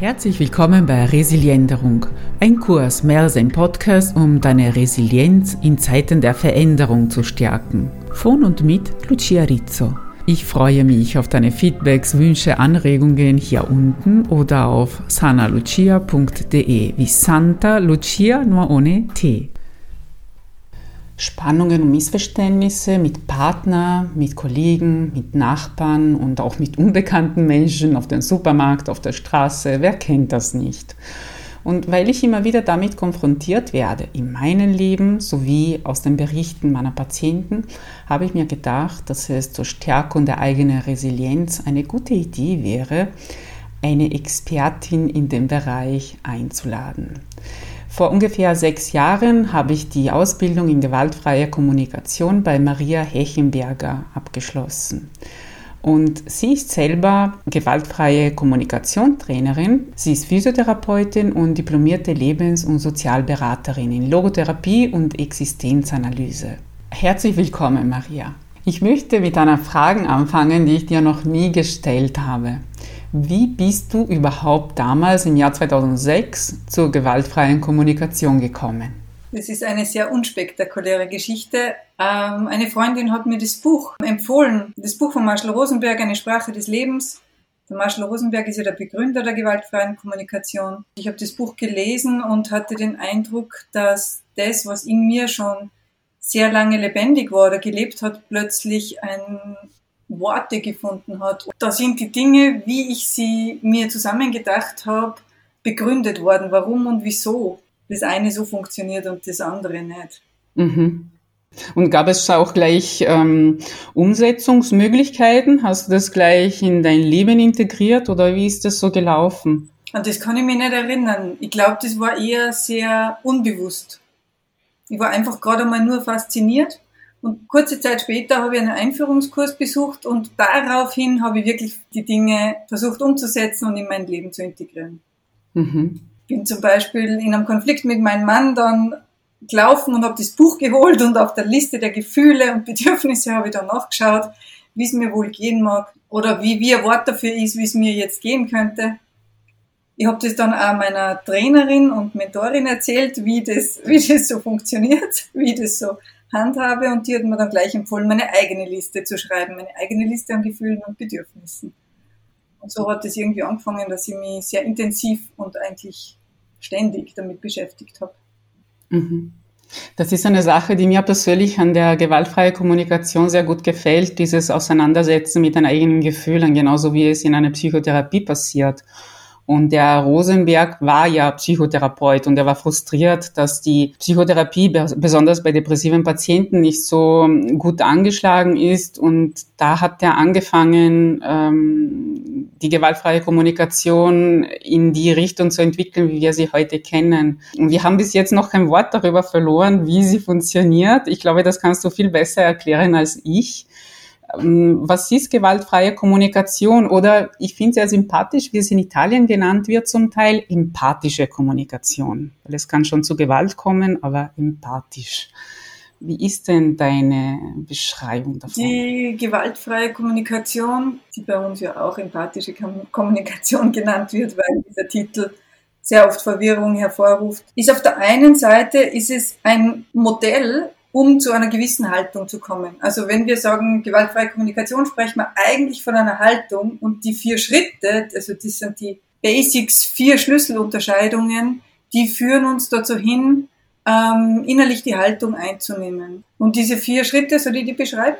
Herzlich willkommen bei Resilienderung, ein Kurs mehr als ein Podcast, um deine Resilienz in Zeiten der Veränderung zu stärken. Von und mit Lucia Rizzo. Ich freue mich auf deine Feedbacks, Wünsche, Anregungen hier unten oder auf sanalucia.de wie Santa Lucia nur ohne T. Spannungen und Missverständnisse mit Partner, mit Kollegen, mit Nachbarn und auch mit unbekannten Menschen auf dem Supermarkt, auf der Straße. Wer kennt das nicht? Und weil ich immer wieder damit konfrontiert werde, in meinem Leben sowie aus den Berichten meiner Patienten, habe ich mir gedacht, dass es zur Stärkung der eigenen Resilienz eine gute Idee wäre, eine Expertin in dem Bereich einzuladen. Vor ungefähr sechs Jahren habe ich die Ausbildung in gewaltfreier Kommunikation bei Maria Hechenberger abgeschlossen. Und sie ist selber gewaltfreie Kommunikationstrainerin. Sie ist Physiotherapeutin und diplomierte Lebens- und Sozialberaterin in Logotherapie und Existenzanalyse. Herzlich willkommen, Maria. Ich möchte mit einer Frage anfangen, die ich dir noch nie gestellt habe. Wie bist du überhaupt damals im Jahr 2006 zur gewaltfreien Kommunikation gekommen? Das ist eine sehr unspektakuläre Geschichte. Ähm, eine Freundin hat mir das Buch empfohlen, das Buch von Marshall Rosenberg, Eine Sprache des Lebens. Der Marshall Rosenberg ist ja der Begründer der gewaltfreien Kommunikation. Ich habe das Buch gelesen und hatte den Eindruck, dass das, was in mir schon sehr lange lebendig war oder gelebt hat, plötzlich ein Worte gefunden hat. Da sind die Dinge, wie ich sie mir zusammengedacht habe, begründet worden, warum und wieso das eine so funktioniert und das andere nicht. Mhm. Und gab es auch gleich ähm, Umsetzungsmöglichkeiten? Hast du das gleich in dein Leben integriert oder wie ist das so gelaufen? Und das kann ich mich nicht erinnern. Ich glaube, das war eher sehr unbewusst. Ich war einfach gerade einmal nur fasziniert und kurze Zeit später habe ich einen Einführungskurs besucht und daraufhin habe ich wirklich die Dinge versucht umzusetzen und in mein Leben zu integrieren. Mhm. Bin zum Beispiel in einem Konflikt mit meinem Mann dann gelaufen und habe das Buch geholt und auf der Liste der Gefühle und Bedürfnisse habe ich dann nachgeschaut, wie es mir wohl gehen mag oder wie, wie ein Wort dafür ist, wie es mir jetzt gehen könnte. Ich habe das dann auch meiner Trainerin und Mentorin erzählt, wie das, wie das so funktioniert, wie das so handhabe und die hat mir dann gleich empfohlen, meine eigene Liste zu schreiben, meine eigene Liste an Gefühlen und Bedürfnissen. Und so hat es irgendwie angefangen, dass ich mich sehr intensiv und eigentlich ständig damit beschäftigt habe. Mhm. Das ist eine Sache, die mir persönlich an der gewaltfreien Kommunikation sehr gut gefällt, dieses Auseinandersetzen mit den eigenen Gefühlen, genauso wie es in einer Psychotherapie passiert. Und der Rosenberg war ja Psychotherapeut und er war frustriert, dass die Psychotherapie besonders bei depressiven Patienten nicht so gut angeschlagen ist. Und da hat er angefangen, ähm, die gewaltfreie Kommunikation in die Richtung zu entwickeln, wie wir sie heute kennen. Und wir haben bis jetzt noch kein Wort darüber verloren, wie sie funktioniert. Ich glaube, das kannst du viel besser erklären als ich. Ähm, was ist gewaltfreie Kommunikation? Oder ich finde es sehr sympathisch, wie es in Italien genannt wird zum Teil, empathische Kommunikation. Weil es kann schon zu Gewalt kommen, aber empathisch. Wie ist denn deine Beschreibung davon? Die gewaltfreie Kommunikation, die bei uns ja auch empathische Kommunikation genannt wird, weil dieser Titel sehr oft Verwirrung hervorruft, ist auf der einen Seite ist es ein Modell, um zu einer gewissen Haltung zu kommen. Also wenn wir sagen, gewaltfreie Kommunikation, sprechen wir eigentlich von einer Haltung und die vier Schritte, also das sind die Basics, vier Schlüsselunterscheidungen, die führen uns dazu hin, ähm, innerlich die Haltung einzunehmen. Und diese vier Schritte, soll ich die beschreiben?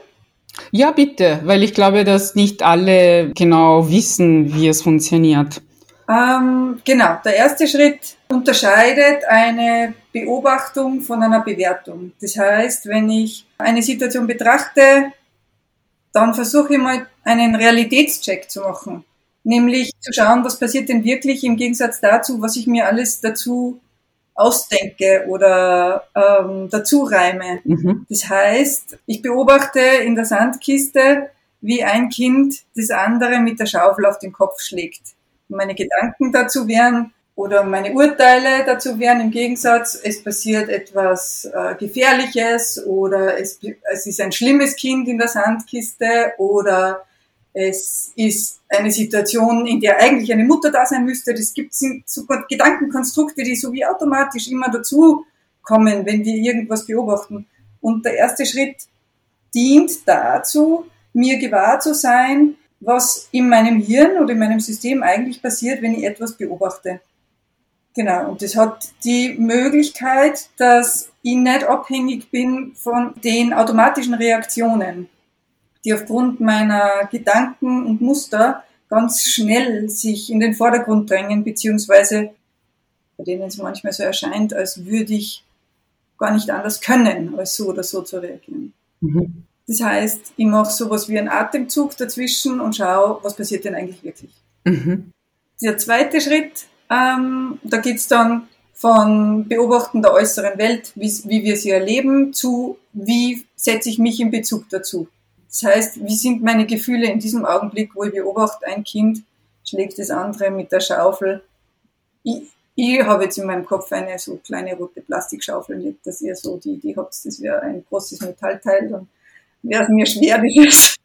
Ja, bitte, weil ich glaube, dass nicht alle genau wissen, wie es funktioniert. Ähm, genau, der erste Schritt unterscheidet eine Beobachtung von einer Bewertung. Das heißt, wenn ich eine Situation betrachte, dann versuche ich mal einen Realitätscheck zu machen. Nämlich zu schauen, was passiert denn wirklich im Gegensatz dazu, was ich mir alles dazu ausdenke oder ähm, dazu reime. Mhm. Das heißt, ich beobachte in der Sandkiste, wie ein Kind das andere mit der Schaufel auf den Kopf schlägt meine Gedanken dazu wären oder meine Urteile dazu wären im Gegensatz, es passiert etwas äh, Gefährliches oder es, es ist ein schlimmes Kind in der Sandkiste oder es ist eine Situation, in der eigentlich eine Mutter da sein müsste. Das gibt sogar Gedankenkonstrukte, die so wie automatisch immer dazu kommen, wenn wir irgendwas beobachten. Und der erste Schritt dient dazu, mir gewahr zu sein, was in meinem Hirn oder in meinem System eigentlich passiert, wenn ich etwas beobachte. Genau, und das hat die Möglichkeit, dass ich nicht abhängig bin von den automatischen Reaktionen, die aufgrund meiner Gedanken und Muster ganz schnell sich in den Vordergrund drängen, beziehungsweise bei denen es manchmal so erscheint, als würde ich gar nicht anders können, als so oder so zu reagieren. Mhm. Das heißt, ich mache sowas wie einen Atemzug dazwischen und schaue, was passiert denn eigentlich wirklich. Mhm. Der zweite Schritt, ähm, da geht's dann von Beobachten der äußeren Welt, wie, wie wir sie erleben, zu wie setze ich mich in Bezug dazu. Das heißt, wie sind meine Gefühle in diesem Augenblick, wo ich beobachte, ein Kind schlägt das andere mit der Schaufel. Ich, ich habe jetzt in meinem Kopf eine so kleine rote Plastikschaufel, nicht, dass ihr so die Idee habt, das wäre ein großes Metallteil, dann wäre es mir schwer, dieses.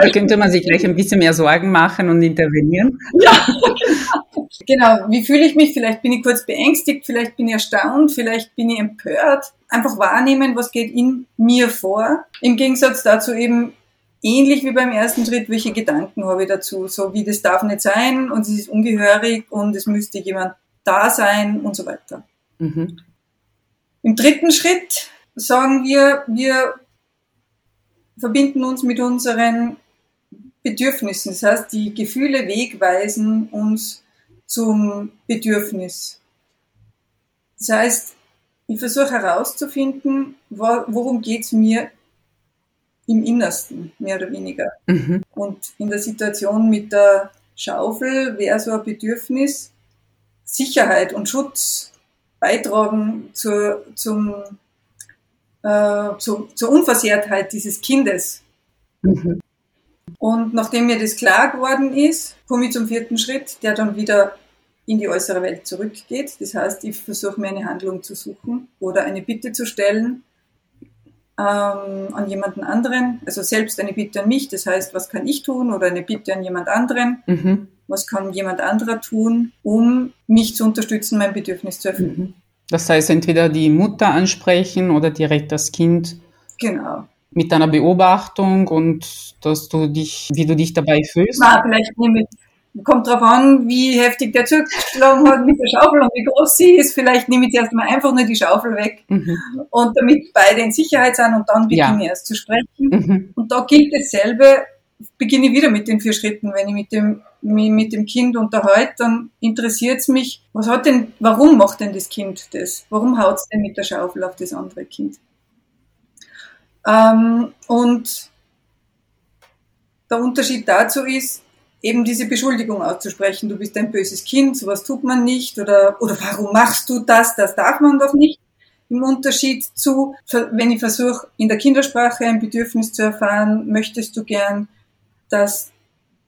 Da könnte man sich gleich ein bisschen mehr Sorgen machen und intervenieren. Ja, genau. genau. Wie fühle ich mich? Vielleicht bin ich kurz beängstigt, vielleicht bin ich erstaunt, vielleicht bin ich empört. Einfach wahrnehmen, was geht in mir vor. Im Gegensatz dazu eben ähnlich wie beim ersten Schritt, welche Gedanken habe ich dazu? So wie das darf nicht sein und es ist ungehörig und es müsste jemand da sein und so weiter. Mhm. Im dritten Schritt sagen wir, wir verbinden uns mit unseren Bedürfnissen. Das heißt, die Gefühle wegweisen uns zum Bedürfnis. Das heißt, ich versuche herauszufinden, worum geht es mir im Innersten, mehr oder weniger. Mhm. Und in der Situation mit der Schaufel wäre so ein Bedürfnis, Sicherheit und Schutz beitragen zur, zum, äh, zu, zur Unversehrtheit dieses Kindes. Mhm. Und nachdem mir das klar geworden ist, komme ich zum vierten Schritt, der dann wieder in die äußere Welt zurückgeht. Das heißt, ich versuche mir eine Handlung zu suchen oder eine Bitte zu stellen ähm, an jemanden anderen. Also selbst eine Bitte an mich, das heißt, was kann ich tun oder eine Bitte an jemand anderen. Mhm. Was kann jemand anderer tun, um mich zu unterstützen, mein Bedürfnis zu erfüllen. Mhm. Das heißt, entweder die Mutter ansprechen oder direkt das Kind. Genau. Mit deiner Beobachtung und dass du dich, wie du dich dabei fühlst. Na, vielleicht nehme ich, kommt drauf an, wie heftig der zugeschlagen hat mit der Schaufel und wie groß sie ist. Vielleicht nehme ich jetzt mal einfach nur die Schaufel weg. Mhm. Und damit beide in Sicherheit sind und dann beginne ja. ich erst zu sprechen. Mhm. Und da gilt dasselbe, beginne ich wieder mit den vier Schritten. Wenn ich mit dem mich mit dem Kind unterhalte, dann interessiert es mich, was hat denn, warum macht denn das Kind das? Warum haut es denn mit der Schaufel auf das andere Kind? Ähm, und der Unterschied dazu ist, eben diese Beschuldigung auszusprechen, du bist ein böses Kind, sowas tut man nicht, oder, oder warum machst du das, das darf man doch nicht. Im Unterschied zu, wenn ich versuche, in der Kindersprache ein Bedürfnis zu erfahren, möchtest du gern, dass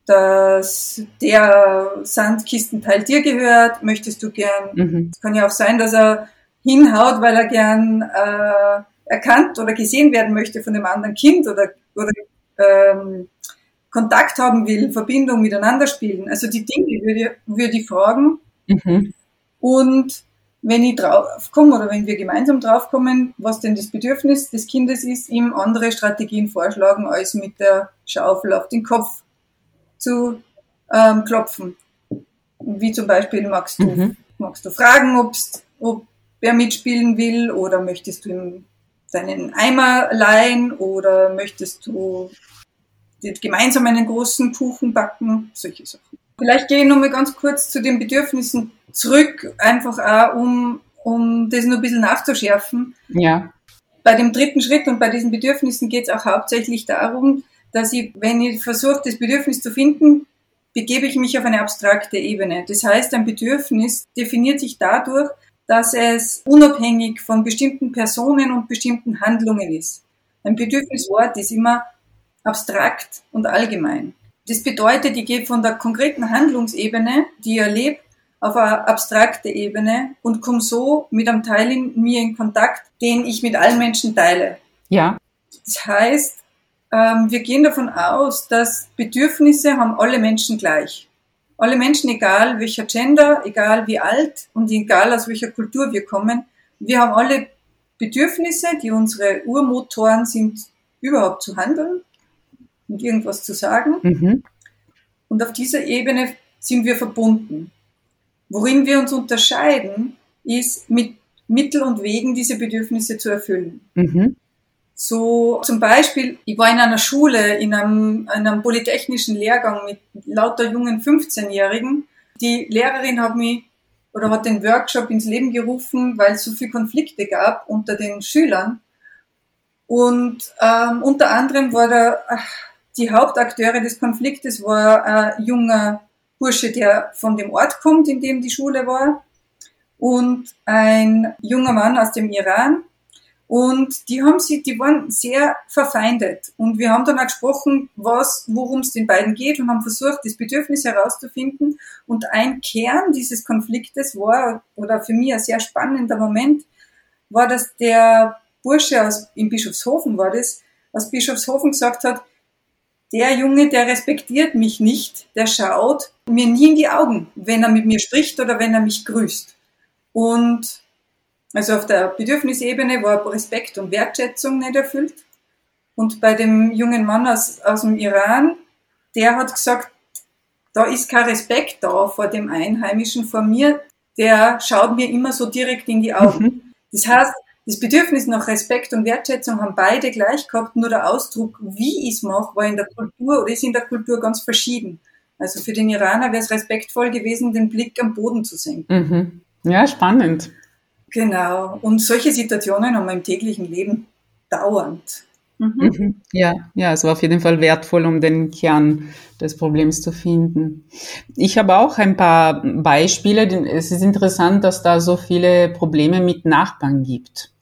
dass der Sandkistenteil dir gehört, möchtest du gern, mhm. es kann ja auch sein, dass er hinhaut, weil er gern äh, erkannt oder gesehen werden möchte von dem anderen Kind oder, oder ähm, Kontakt haben will, Verbindung miteinander spielen. Also die Dinge würde, würde ich fragen. Mhm. Und wenn ich draufkomme oder wenn wir gemeinsam draufkommen, was denn das Bedürfnis des Kindes ist, ihm andere Strategien vorschlagen, als mit der Schaufel auf den Kopf zu ähm, klopfen. Wie zum Beispiel magst du, mhm. magst du fragen, ob's, ob er mitspielen will oder möchtest du ihm deinen Eimer leihen oder möchtest du gemeinsam einen großen Kuchen backen, solche Sachen. Vielleicht gehe ich nochmal ganz kurz zu den Bedürfnissen zurück, einfach auch, um, um das noch ein bisschen nachzuschärfen. Ja. Bei dem dritten Schritt und bei diesen Bedürfnissen geht es auch hauptsächlich darum, dass ich, wenn ich versuche, das Bedürfnis zu finden, begebe ich mich auf eine abstrakte Ebene. Das heißt, ein Bedürfnis definiert sich dadurch, dass es unabhängig von bestimmten Personen und bestimmten Handlungen ist. Ein Bedürfniswort ist immer abstrakt und allgemein. Das bedeutet, ich gehe von der konkreten Handlungsebene, die ich erlebe, auf eine abstrakte Ebene und komme so mit einem Teil in mir in Kontakt, den ich mit allen Menschen teile. Ja. Das heißt, ähm, wir gehen davon aus, dass Bedürfnisse haben alle Menschen gleich. Alle Menschen, egal welcher Gender, egal wie alt und egal aus welcher Kultur wir kommen, wir haben alle Bedürfnisse, die unsere Urmotoren sind, überhaupt zu handeln und irgendwas zu sagen. Mhm. Und auf dieser Ebene sind wir verbunden. Worin wir uns unterscheiden, ist mit Mittel und Wegen, diese Bedürfnisse zu erfüllen. Mhm. So zum Beispiel, ich war in einer Schule, in einem, einem polytechnischen Lehrgang mit lauter jungen 15-Jährigen. Die Lehrerin hat mich oder hat den Workshop ins Leben gerufen, weil es so viele Konflikte gab unter den Schülern. Und ähm, unter anderem war der, die Hauptakteure des Konfliktes war ein junger Bursche, der von dem Ort kommt, in dem die Schule war, und ein junger Mann aus dem Iran. Und die haben sie, die waren sehr verfeindet. Und wir haben dann auch gesprochen, was, worum es den beiden geht und haben versucht, das Bedürfnis herauszufinden. Und ein Kern dieses Konfliktes war, oder für mich ein sehr spannender Moment, war, dass der Bursche aus, in Bischofshofen war das, aus Bischofshofen gesagt hat, der Junge, der respektiert mich nicht, der schaut mir nie in die Augen, wenn er mit mir spricht oder wenn er mich grüßt. Und also auf der Bedürfnisebene war Respekt und Wertschätzung nicht erfüllt. Und bei dem jungen Mann aus, aus dem Iran, der hat gesagt, da ist kein Respekt da vor dem Einheimischen, vor mir, der schaut mir immer so direkt in die Augen. Mhm. Das heißt, das Bedürfnis nach Respekt und Wertschätzung haben beide gleich gehabt, nur der Ausdruck, wie ich es mache, war in der Kultur oder ist in der Kultur ganz verschieden. Also für den Iraner wäre es respektvoll gewesen, den Blick am Boden zu senken. Mhm. Ja, spannend. Genau. Und solche Situationen haben wir im täglichen Leben dauernd. Mhm. Mhm. Ja, ja, es war auf jeden Fall wertvoll, um den Kern des Problems zu finden. Ich habe auch ein paar Beispiele. Es ist interessant, dass da so viele Probleme mit Nachbarn gibt.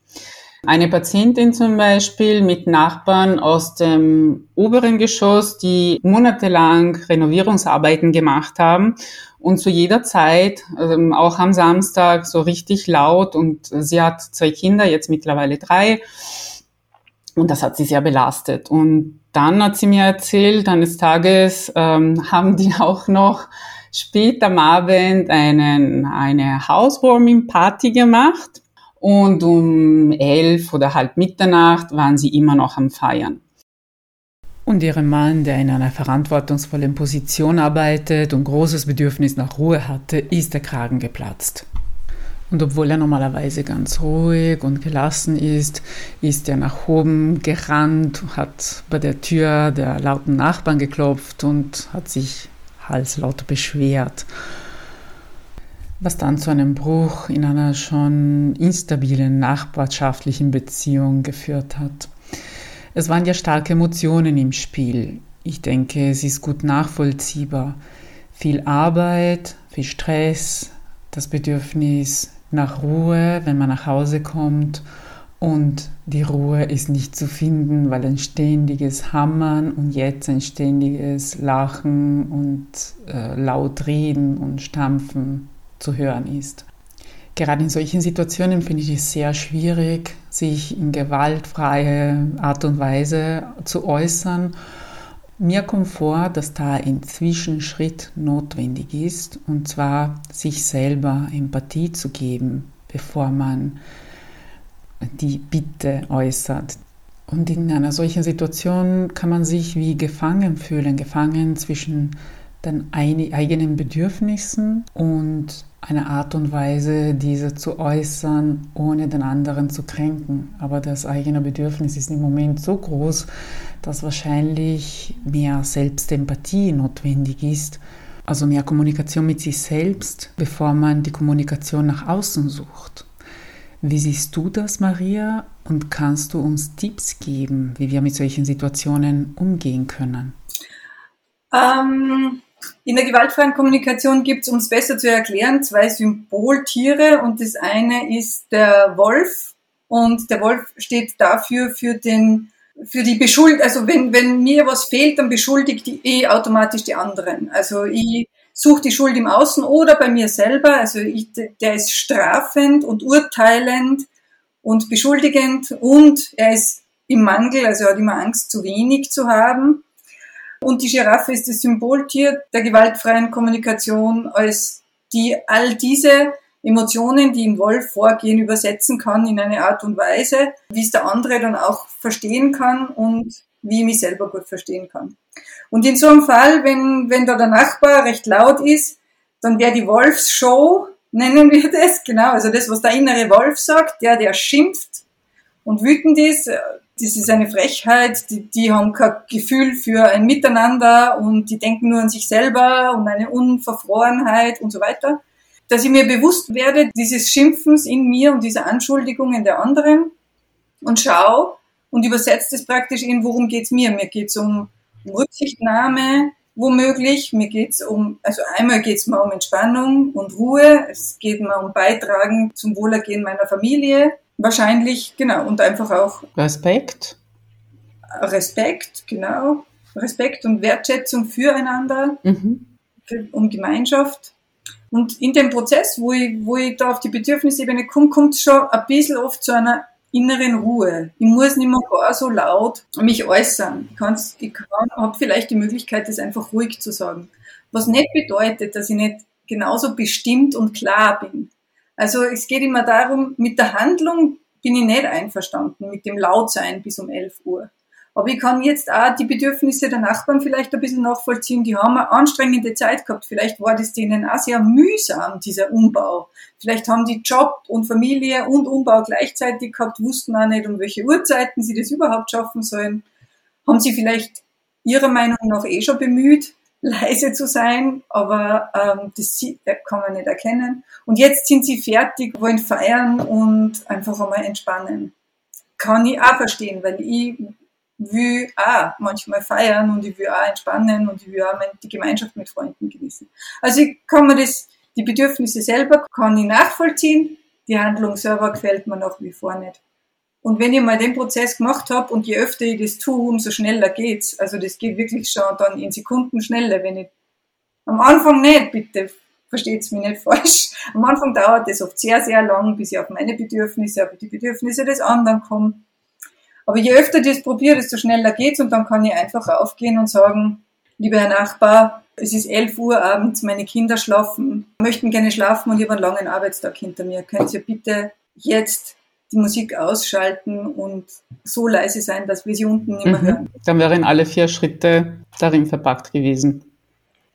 Eine Patientin zum Beispiel mit Nachbarn aus dem oberen Geschoss, die monatelang Renovierungsarbeiten gemacht haben und zu jeder Zeit, also auch am Samstag, so richtig laut und sie hat zwei Kinder, jetzt mittlerweile drei. Und das hat sie sehr belastet. Und dann hat sie mir erzählt, eines Tages ähm, haben die auch noch spät am Abend einen, eine Housewarming-Party gemacht. Und um elf oder halb Mitternacht waren sie immer noch am Feiern. Und ihrem Mann, der in einer verantwortungsvollen Position arbeitet und großes Bedürfnis nach Ruhe hatte, ist der Kragen geplatzt. Und obwohl er normalerweise ganz ruhig und gelassen ist, ist er nach oben gerannt, hat bei der Tür der lauten Nachbarn geklopft und hat sich halslaut beschwert. Was dann zu einem Bruch in einer schon instabilen nachbarschaftlichen Beziehung geführt hat. Es waren ja starke Emotionen im Spiel. Ich denke, es ist gut nachvollziehbar. Viel Arbeit, viel Stress, das Bedürfnis nach Ruhe, wenn man nach Hause kommt. Und die Ruhe ist nicht zu finden, weil ein ständiges Hammern und jetzt ein ständiges Lachen und äh, laut reden und stampfen zu hören ist. Gerade in solchen Situationen finde ich es sehr schwierig, sich in gewaltfreie Art und Weise zu äußern mir kommt vor, dass da ein Zwischenschritt notwendig ist, und zwar sich selber Empathie zu geben, bevor man die Bitte äußert. Und in einer solchen Situation kann man sich wie gefangen fühlen, gefangen zwischen den eigenen Bedürfnissen und einer Art und Weise, diese zu äußern, ohne den anderen zu kränken. Aber das eigene Bedürfnis ist im Moment so groß, dass wahrscheinlich mehr Selbstempathie notwendig ist, also mehr Kommunikation mit sich selbst, bevor man die Kommunikation nach außen sucht. Wie siehst du das, Maria? Und kannst du uns Tipps geben, wie wir mit solchen Situationen umgehen können? Ähm, in der gewaltfreien Kommunikation gibt es, um es besser zu erklären, zwei Symboltiere und das eine ist der Wolf und der Wolf steht dafür für den für die Beschuld, also wenn, wenn mir was fehlt, dann beschuldigt ich eh automatisch die anderen. Also ich suche die Schuld im Außen oder bei mir selber. Also ich, der ist strafend und urteilend und beschuldigend und er ist im Mangel, also er hat immer Angst, zu wenig zu haben. Und die Giraffe ist das Symboltier der gewaltfreien Kommunikation, als die all diese Emotionen, die im Wolf vorgehen, übersetzen kann in eine Art und Weise, wie es der andere dann auch verstehen kann und wie ich mich selber gut verstehen kann. Und in so einem Fall, wenn, wenn da der Nachbar recht laut ist, dann wäre die Wolfsshow, nennen wir das, genau, also das, was der innere Wolf sagt, der, der schimpft und wütend ist, das ist eine Frechheit, die, die haben kein Gefühl für ein Miteinander und die denken nur an sich selber und eine Unverfrorenheit und so weiter. Dass ich mir bewusst werde dieses Schimpfens in mir und dieser Anschuldigungen der anderen und schau und übersetze es praktisch in, worum geht's mir? Mir geht's um, um Rücksichtnahme, womöglich. Mir geht's um, also einmal geht's mir um Entspannung und Ruhe. Es geht mir um Beitragen zum Wohlergehen meiner Familie. Wahrscheinlich, genau, und einfach auch Respekt. Respekt, genau. Respekt und Wertschätzung füreinander, mhm. für, um Gemeinschaft. Und in dem Prozess, wo ich, wo ich da auf die Bedürfnisebene komme, kommt es schon ein bisschen oft zu einer inneren Ruhe. Ich muss nicht mehr gar so laut mich äußern. Ich, kann's, ich kann, habe vielleicht die Möglichkeit, das einfach ruhig zu sagen. Was nicht bedeutet, dass ich nicht genauso bestimmt und klar bin. Also es geht immer darum, mit der Handlung bin ich nicht einverstanden, mit dem Lautsein bis um 11 Uhr. Aber ich kann jetzt auch die Bedürfnisse der Nachbarn vielleicht ein bisschen nachvollziehen. Die haben eine anstrengende Zeit gehabt. Vielleicht war das denen auch sehr mühsam, dieser Umbau. Vielleicht haben die Job und Familie und Umbau gleichzeitig gehabt, wussten auch nicht, um welche Uhrzeiten sie das überhaupt schaffen sollen. Haben sie vielleicht ihrer Meinung nach eh schon bemüht leise zu sein, aber ähm, das kann man nicht erkennen. Und jetzt sind sie fertig, wollen feiern und einfach einmal entspannen. Kann ich auch verstehen, weil ich will auch manchmal feiern und ich will auch entspannen und ich will auch die Gemeinschaft mit Freunden genießen. Also ich kann mir das, die Bedürfnisse selber kann ich nachvollziehen, die Handlung selber gefällt mir nach wie vor nicht. Und wenn ich mal den Prozess gemacht habe und je öfter ich das tue, umso schneller geht's. Also das geht wirklich schon dann in Sekunden schneller, wenn ich am Anfang nicht, bitte versteht's mich nicht falsch. Am Anfang dauert das oft sehr, sehr lang, bis ich auf meine Bedürfnisse, auf die Bedürfnisse des anderen komme. Aber je öfter ich das probiere, desto schneller geht's und dann kann ich einfach aufgehen und sagen, lieber Herr Nachbar, es ist 11 Uhr abends, meine Kinder schlafen, möchten gerne schlafen und ich habe einen langen Arbeitstag hinter mir. Können Sie bitte jetzt die Musik ausschalten und so leise sein, dass wir sie unten nicht mehr mhm. hören. Dann wären alle vier Schritte darin verpackt gewesen.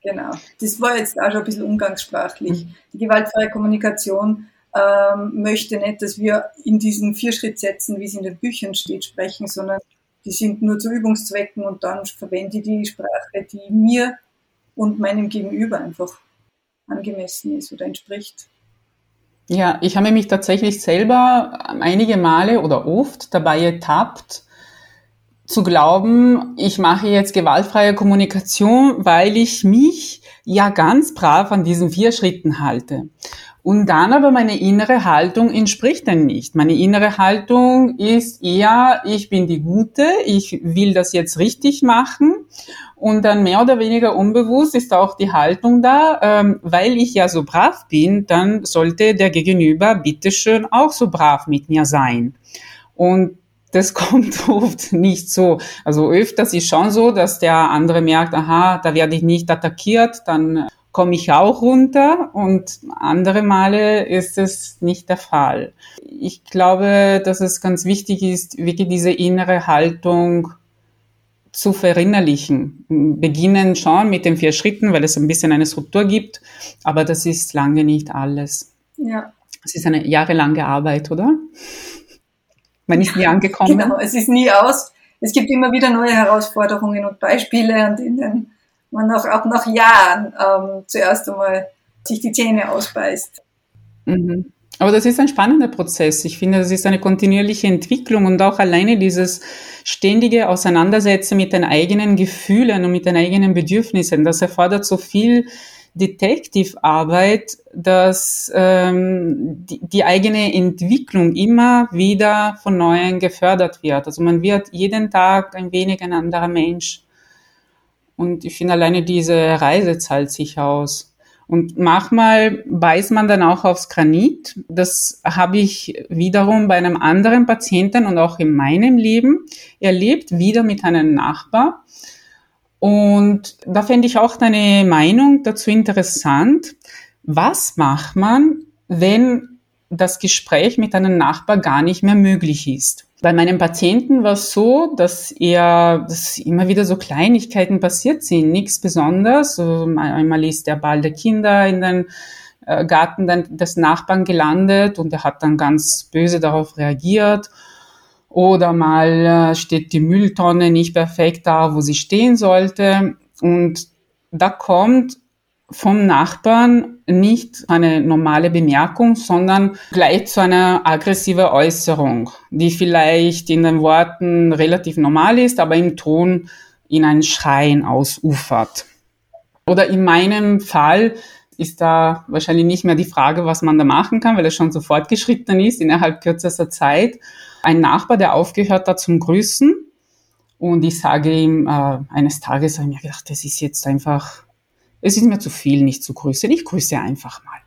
Genau. Das war jetzt auch schon ein bisschen umgangssprachlich. Mhm. Die gewaltfreie Kommunikation ähm, möchte nicht, dass wir in diesen vier Schrittsätzen, wie es in den Büchern steht, sprechen, sondern die sind nur zu Übungszwecken und dann verwende ich die Sprache, die mir und meinem Gegenüber einfach angemessen ist oder entspricht. Ja, ich habe mich tatsächlich selber einige Male oder oft dabei ertappt, zu glauben, ich mache jetzt gewaltfreie Kommunikation, weil ich mich ja ganz brav an diesen vier Schritten halte. Und dann aber meine innere Haltung entspricht dann nicht. Meine innere Haltung ist eher, ich bin die Gute, ich will das jetzt richtig machen und dann mehr oder weniger unbewusst ist auch die Haltung da, ähm, weil ich ja so brav bin, dann sollte der Gegenüber bitteschön auch so brav mit mir sein. Und das kommt oft nicht so. Also öfters ist schon so, dass der andere merkt, aha, da werde ich nicht attackiert, dann komme ich auch runter und andere Male ist es nicht der Fall. Ich glaube, dass es ganz wichtig ist, wirklich diese innere Haltung zu verinnerlichen. Beginnen schon mit den vier Schritten, weil es ein bisschen eine Struktur gibt, aber das ist lange nicht alles. Ja. Es ist eine jahrelange Arbeit, oder? Man ist nie angekommen. Genau, es ist nie aus. Es gibt immer wieder neue Herausforderungen und Beispiele, an denen man auch, auch nach Jahren ähm, zuerst einmal sich die Zähne ausbeißt. Mhm. Aber das ist ein spannender Prozess. Ich finde, das ist eine kontinuierliche Entwicklung und auch alleine dieses ständige Auseinandersetzen mit den eigenen Gefühlen und mit den eigenen Bedürfnissen. Das erfordert so viel Detective-Arbeit, dass ähm, die, die eigene Entwicklung immer wieder von Neuem gefördert wird. Also man wird jeden Tag ein wenig ein anderer Mensch. Und ich finde alleine diese Reise zahlt sich aus. Und manchmal beißt man dann auch aufs Granit. Das habe ich wiederum bei einem anderen Patienten und auch in meinem Leben erlebt, wieder mit einem Nachbar. Und da fände ich auch deine Meinung dazu interessant. Was macht man, wenn das Gespräch mit einem Nachbar gar nicht mehr möglich ist? Bei meinem Patienten war es so, dass er, dass immer wieder so Kleinigkeiten passiert sind, nichts Besonderes. Also einmal ist der Ball der Kinder in den äh, Garten des Nachbarn gelandet und er hat dann ganz böse darauf reagiert. Oder mal äh, steht die Mülltonne nicht perfekt da, wo sie stehen sollte. Und da kommt vom Nachbarn nicht eine normale Bemerkung, sondern gleich zu einer aggressiven Äußerung, die vielleicht in den Worten relativ normal ist, aber im Ton in ein Schreien ausufert. Oder in meinem Fall ist da wahrscheinlich nicht mehr die Frage, was man da machen kann, weil es schon so fortgeschritten ist innerhalb kürzester Zeit. Ein Nachbar, der aufgehört hat zum Grüßen und ich sage ihm äh, eines Tages, habe ich mir gedacht, das ist jetzt einfach es ist mir zu viel, nicht zu grüßen. Ich grüße einfach mal.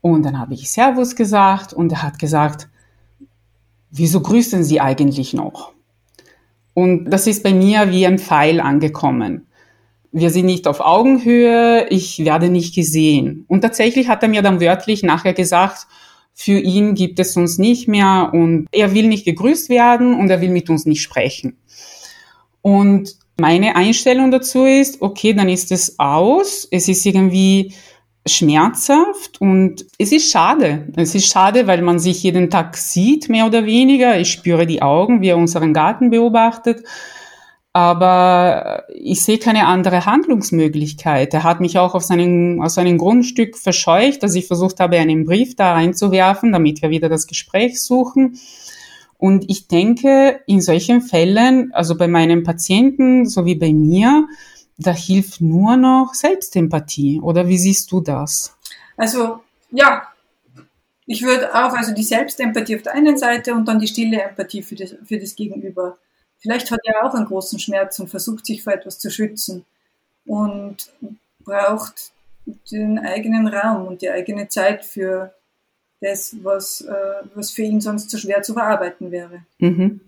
Und dann habe ich Servus gesagt und er hat gesagt, wieso grüßen Sie eigentlich noch? Und das ist bei mir wie ein Pfeil angekommen. Wir sind nicht auf Augenhöhe, ich werde nicht gesehen. Und tatsächlich hat er mir dann wörtlich nachher gesagt, für ihn gibt es uns nicht mehr und er will nicht gegrüßt werden und er will mit uns nicht sprechen. Und meine Einstellung dazu ist, okay, dann ist es aus. Es ist irgendwie schmerzhaft und es ist schade. Es ist schade, weil man sich jeden Tag sieht, mehr oder weniger. Ich spüre die Augen, wie er unseren Garten beobachtet. Aber ich sehe keine andere Handlungsmöglichkeit. Er hat mich auch auf seinen, auf seinem Grundstück verscheucht, dass ich versucht habe, einen Brief da reinzuwerfen, damit wir wieder das Gespräch suchen. Und ich denke, in solchen Fällen, also bei meinen Patienten sowie bei mir, da hilft nur noch Selbstempathie. Oder wie siehst du das? Also, ja, ich würde auch, also die Selbstempathie auf der einen Seite und dann die stille Empathie für das, für das Gegenüber. Vielleicht hat er auch einen großen Schmerz und versucht sich vor etwas zu schützen und braucht den eigenen Raum und die eigene Zeit für das, was, äh, was für ihn sonst zu schwer zu verarbeiten wäre. Mhm.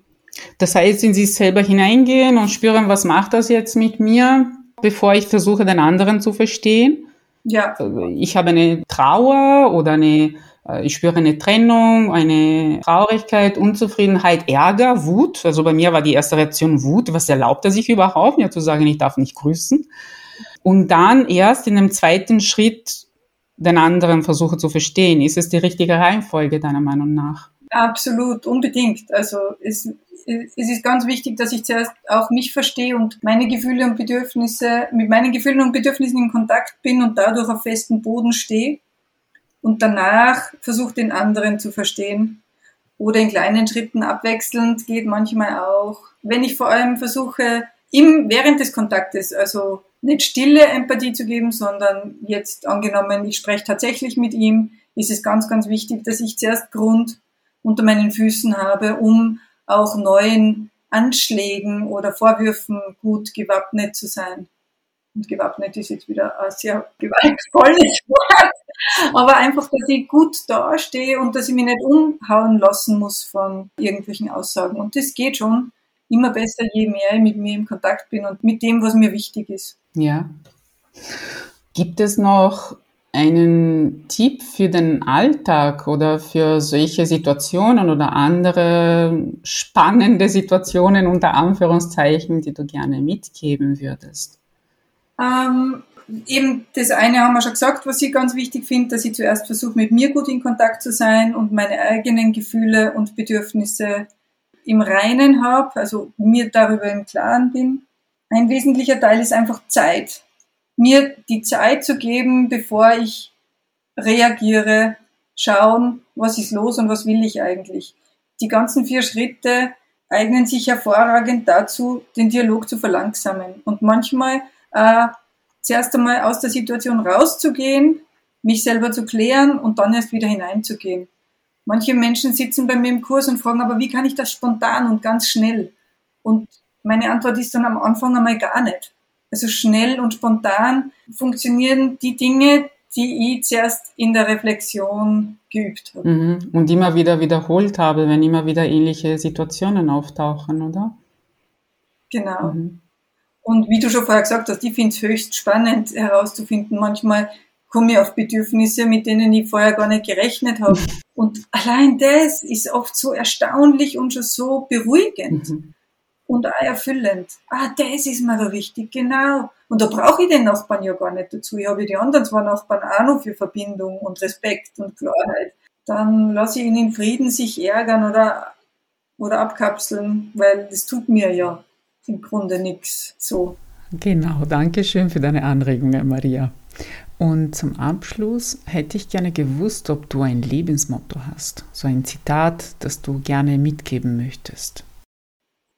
Das heißt, in sich selber hineingehen und spüren, was macht das jetzt mit mir, bevor ich versuche, den anderen zu verstehen. Ja. Ich habe eine Trauer oder eine, äh, ich spüre eine Trennung, eine Traurigkeit, Unzufriedenheit, Ärger, Wut. Also bei mir war die erste Reaktion Wut. Was erlaubt er sich überhaupt, mir zu sagen, ich darf nicht grüßen? Und dann erst in einem zweiten Schritt den anderen versuche zu verstehen. Ist es die richtige Reihenfolge deiner Meinung nach? Absolut, unbedingt. Also es, es ist ganz wichtig, dass ich zuerst auch mich verstehe und meine Gefühle und Bedürfnisse, mit meinen Gefühlen und Bedürfnissen in Kontakt bin und dadurch auf festem Boden stehe und danach versuche den anderen zu verstehen. Oder in kleinen Schritten abwechselnd geht manchmal auch. Wenn ich vor allem versuche, im, während des Kontaktes, also nicht stille Empathie zu geben, sondern jetzt angenommen, ich spreche tatsächlich mit ihm, ist es ganz, ganz wichtig, dass ich zuerst Grund unter meinen Füßen habe, um auch neuen Anschlägen oder Vorwürfen gut gewappnet zu sein. Und gewappnet ist jetzt wieder ein sehr gewaltvolles Wort. Aber einfach, dass ich gut dastehe und dass ich mich nicht umhauen lassen muss von irgendwelchen Aussagen. Und das geht schon immer besser, je mehr ich mit mir im Kontakt bin und mit dem, was mir wichtig ist. Ja. Gibt es noch einen Tipp für den Alltag oder für solche Situationen oder andere spannende Situationen unter Anführungszeichen, die du gerne mitgeben würdest? Ähm, eben das eine haben wir schon gesagt, was ich ganz wichtig finde, dass ich zuerst versuche, mit mir gut in Kontakt zu sein und meine eigenen Gefühle und Bedürfnisse im Reinen habe, also mir darüber im Klaren bin. Ein wesentlicher Teil ist einfach Zeit. Mir die Zeit zu geben, bevor ich reagiere, schauen, was ist los und was will ich eigentlich. Die ganzen vier Schritte eignen sich hervorragend dazu, den Dialog zu verlangsamen und manchmal äh, zuerst einmal aus der Situation rauszugehen, mich selber zu klären und dann erst wieder hineinzugehen. Manche Menschen sitzen bei mir im Kurs und fragen, aber wie kann ich das spontan und ganz schnell? Und meine Antwort ist dann am Anfang einmal gar nicht. Also schnell und spontan funktionieren die Dinge, die ich zuerst in der Reflexion geübt habe. Mhm. Und immer wieder wiederholt habe, wenn immer wieder ähnliche Situationen auftauchen, oder? Genau. Mhm. Und wie du schon vorher gesagt hast, ich finde es höchst spannend herauszufinden. Manchmal komme ich auf Bedürfnisse, mit denen ich vorher gar nicht gerechnet habe. Und allein das ist oft so erstaunlich und schon so beruhigend. Mhm. Und auch erfüllend. Ah, das ist mir da wichtig, genau. Und da brauche ich den Nachbarn ja gar nicht dazu. Ich habe die anderen zwei Nachbarn auch noch für Verbindung und Respekt und Klarheit. Dann lasse ich ihn in Frieden sich ärgern oder, oder abkapseln, weil das tut mir ja im Grunde nichts so. Genau, danke schön für deine Anregungen, Maria. Und zum Abschluss hätte ich gerne gewusst, ob du ein Lebensmotto hast, so ein Zitat, das du gerne mitgeben möchtest.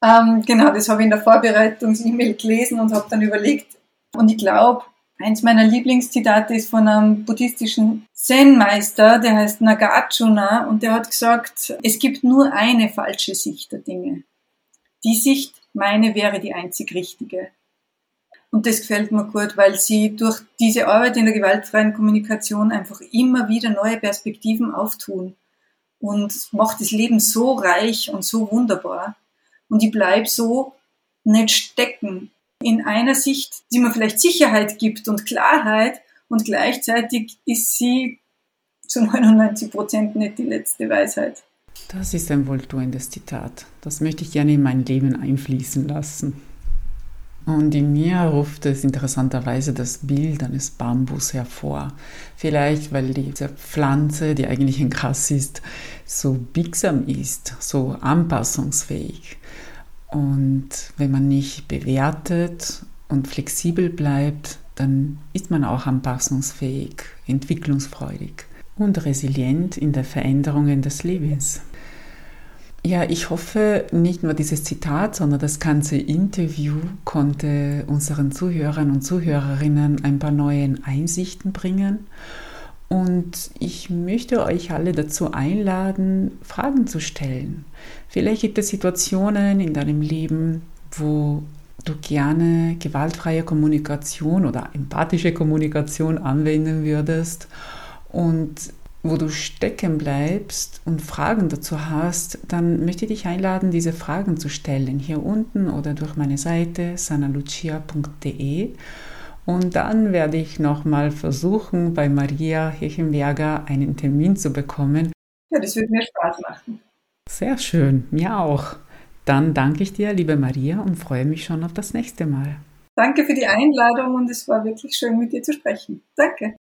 Ähm, genau, das habe ich in der Vorbereitungs-E-Mail gelesen und habe dann überlegt. Und ich glaube, eins meiner Lieblingszitate ist von einem buddhistischen Zen-Meister, der heißt Nagarjuna, und der hat gesagt, es gibt nur eine falsche Sicht der Dinge. Die Sicht, meine, wäre die einzig richtige. Und das gefällt mir gut, weil sie durch diese Arbeit in der gewaltfreien Kommunikation einfach immer wieder neue Perspektiven auftun und macht das Leben so reich und so wunderbar. Und ich bleib so nicht stecken in einer Sicht, die mir vielleicht Sicherheit gibt und Klarheit und gleichzeitig ist sie zu 99 Prozent nicht die letzte Weisheit. Das ist ein wohltuendes Zitat. Das möchte ich gerne in mein Leben einfließen lassen. Und in mir ruft es interessanterweise das Bild eines Bambus hervor. Vielleicht, weil diese Pflanze, die eigentlich ein Gras ist, so biegsam ist, so anpassungsfähig. Und wenn man nicht bewertet und flexibel bleibt, dann ist man auch anpassungsfähig, entwicklungsfreudig und resilient in der Veränderungen des Lebens. Ja, ich hoffe, nicht nur dieses Zitat, sondern das ganze Interview konnte unseren Zuhörern und Zuhörerinnen ein paar neue Einsichten bringen. Und ich möchte euch alle dazu einladen, Fragen zu stellen. Vielleicht gibt es Situationen in deinem Leben, wo du gerne gewaltfreie Kommunikation oder empathische Kommunikation anwenden würdest. Und wo du stecken bleibst und Fragen dazu hast, dann möchte ich dich einladen, diese Fragen zu stellen, hier unten oder durch meine Seite sanalucia.de. Und dann werde ich nochmal versuchen, bei Maria Hechenberger einen Termin zu bekommen. Ja, das wird mir Spaß machen. Sehr schön, mir auch. Dann danke ich dir, liebe Maria, und freue mich schon auf das nächste Mal. Danke für die Einladung und es war wirklich schön, mit dir zu sprechen. Danke.